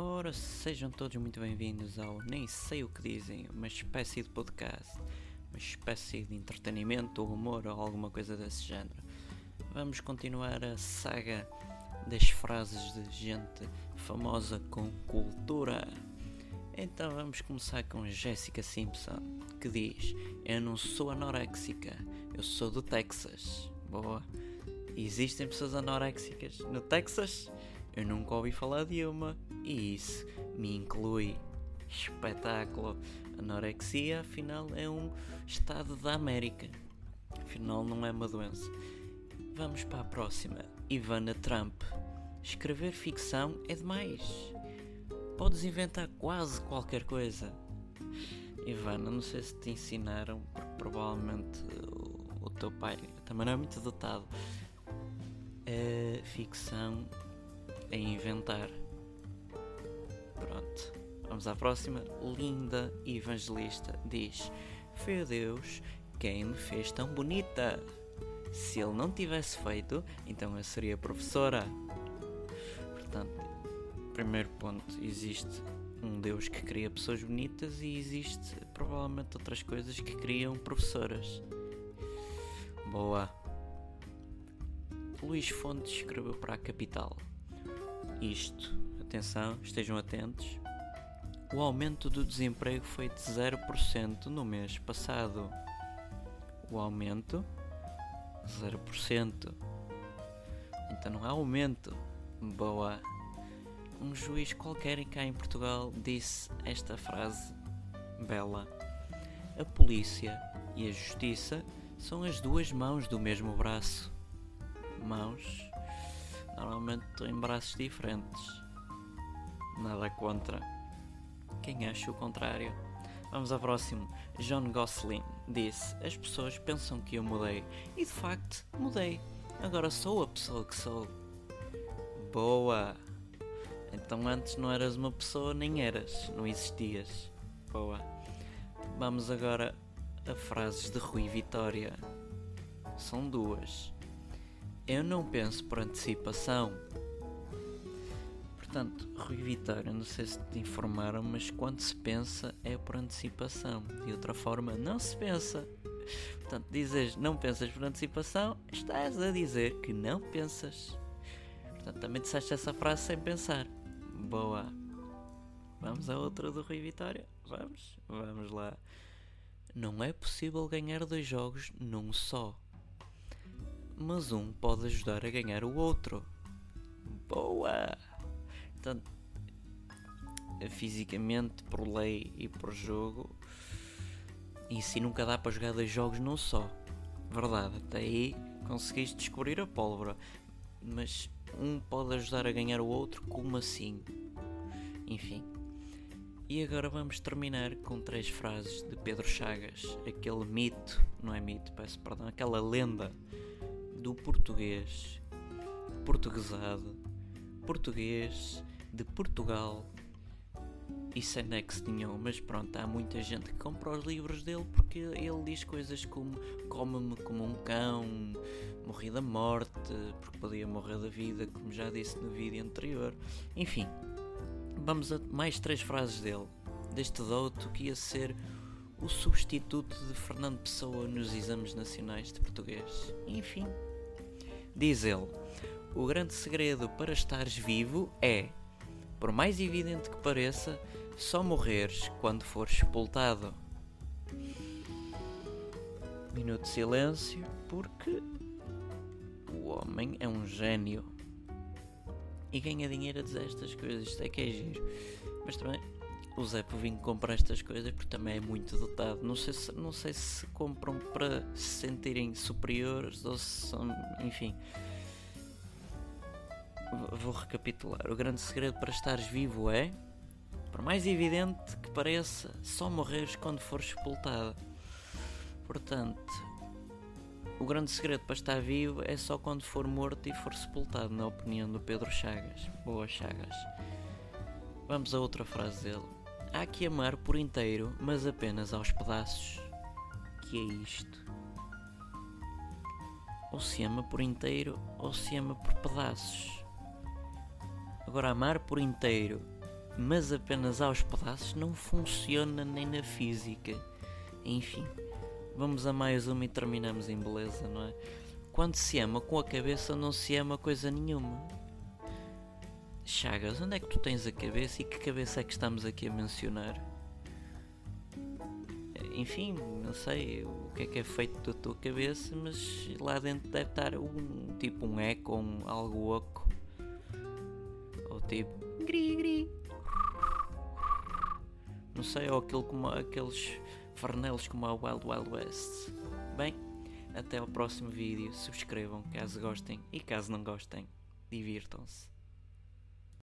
Ora, sejam todos muito bem-vindos ao Nem Sei O Que Dizem, uma espécie de podcast, uma espécie de entretenimento ou humor ou alguma coisa desse género. Vamos continuar a saga das frases de gente famosa com cultura. Então vamos começar com Jessica Simpson, que diz: Eu não sou anoréxica, eu sou do Texas. Boa. Existem pessoas anoréxicas no Texas? Eu nunca ouvi falar de uma e isso me inclui. Espetáculo! Anorexia, afinal, é um estado da América. Afinal, não é uma doença. Vamos para a próxima. Ivana Trump. Escrever ficção é demais. Podes inventar quase qualquer coisa. Ivana, não sei se te ensinaram, porque provavelmente o, teu pai também não é muito dotado a ficção é inventar. Pronto. Vamos à próxima. Linda Evangelista diz: Foi Deus quem me fez tão bonita. Se ele não tivesse feito, então eu seria professora. Portanto, primeiro ponto: existe um Deus que cria pessoas bonitas e existe provavelmente outras coisas que criam professoras. Boa. Luís Fontes escreveu para a capital. Isto, atenção, estejam atentos. O aumento do desemprego foi de 0% no mês passado. O aumento 0%. Então não há aumento. Boa. Um juiz qualquer cá em Portugal disse esta frase bela. A polícia e a justiça são as duas mãos do mesmo braço mãos normalmente em braços diferentes. Nada contra. Quem acha o contrário? Vamos ao próximo. John Gosling disse: As pessoas pensam que eu mudei. E de facto, mudei. Agora sou a pessoa que sou. Boa! Então antes não eras uma pessoa, nem eras. Não existias. Boa. Vamos agora a frases de Rui Vitória. São duas. Eu não penso por antecipação. Portanto, Rui Vitória, não sei se te informaram, mas quando se pensa é por antecipação. De outra forma, não se pensa. Portanto, dizes não pensas por antecipação, estás a dizer que não pensas. Portanto, também disseste essa frase sem pensar. Boa. Vamos a outra do Rui Vitória? Vamos? Vamos lá. Não é possível ganhar dois jogos num só mas um pode ajudar a ganhar o outro. Boa! Fisicamente, por lei e por jogo, e se nunca dá para jogar dois jogos num só. Verdade, até aí conseguiste descobrir a pólvora, mas um pode ajudar a ganhar o outro, como assim? Enfim. E agora vamos terminar com três frases de Pedro Chagas, aquele mito, não é mito, peço perdão, aquela lenda do português portuguesado, português de Portugal e sem nexo nenhum, mas pronto, há muita gente que compra os livros dele porque ele diz coisas como come-me como um cão, morri da morte, porque podia morrer da vida, como já disse no vídeo anterior. Enfim, vamos a mais três frases dele, deste douto que ia ser o substituto de Fernando Pessoa nos exames nacionais de português. Enfim, Diz ele: O grande segredo para estares vivo é, por mais evidente que pareça, só morreres quando fores sepultado. Minuto de silêncio, porque o homem é um gênio e ganha dinheiro a dizer estas coisas. Isto é que é giro. Mas também o Zé Povinho compra estas coisas porque também é muito dotado. Não sei se, não sei se compram para se sentirem superiores ou se são. Enfim. Vou recapitular. O grande segredo para estares vivo é, por mais evidente que pareça, só morreres quando fores sepultado. Portanto, o grande segredo para estar vivo é só quando for morto e for sepultado, na opinião do Pedro Chagas. Boa Chagas. Vamos a outra frase dele. Há que amar por inteiro, mas apenas aos pedaços. Que é isto? Ou se ama por inteiro, ou se ama por pedaços. Agora, amar por inteiro mas apenas aos pedaços não funciona nem na física. Enfim, vamos a mais uma e terminamos em beleza, não é? Quando se ama com a cabeça, não se ama coisa nenhuma. Chagas, onde é que tu tens a cabeça e que cabeça é que estamos aqui a mencionar? Enfim, não sei o que é que é feito da tua cabeça, mas lá dentro deve estar um tipo um eco, um algo oco. Tipo gri gri. Não sei, ou aquele como, aqueles farnelos como a Wild Wild West. Bem, até ao próximo vídeo. Subscrevam caso gostem e caso não gostem, divirtam-se.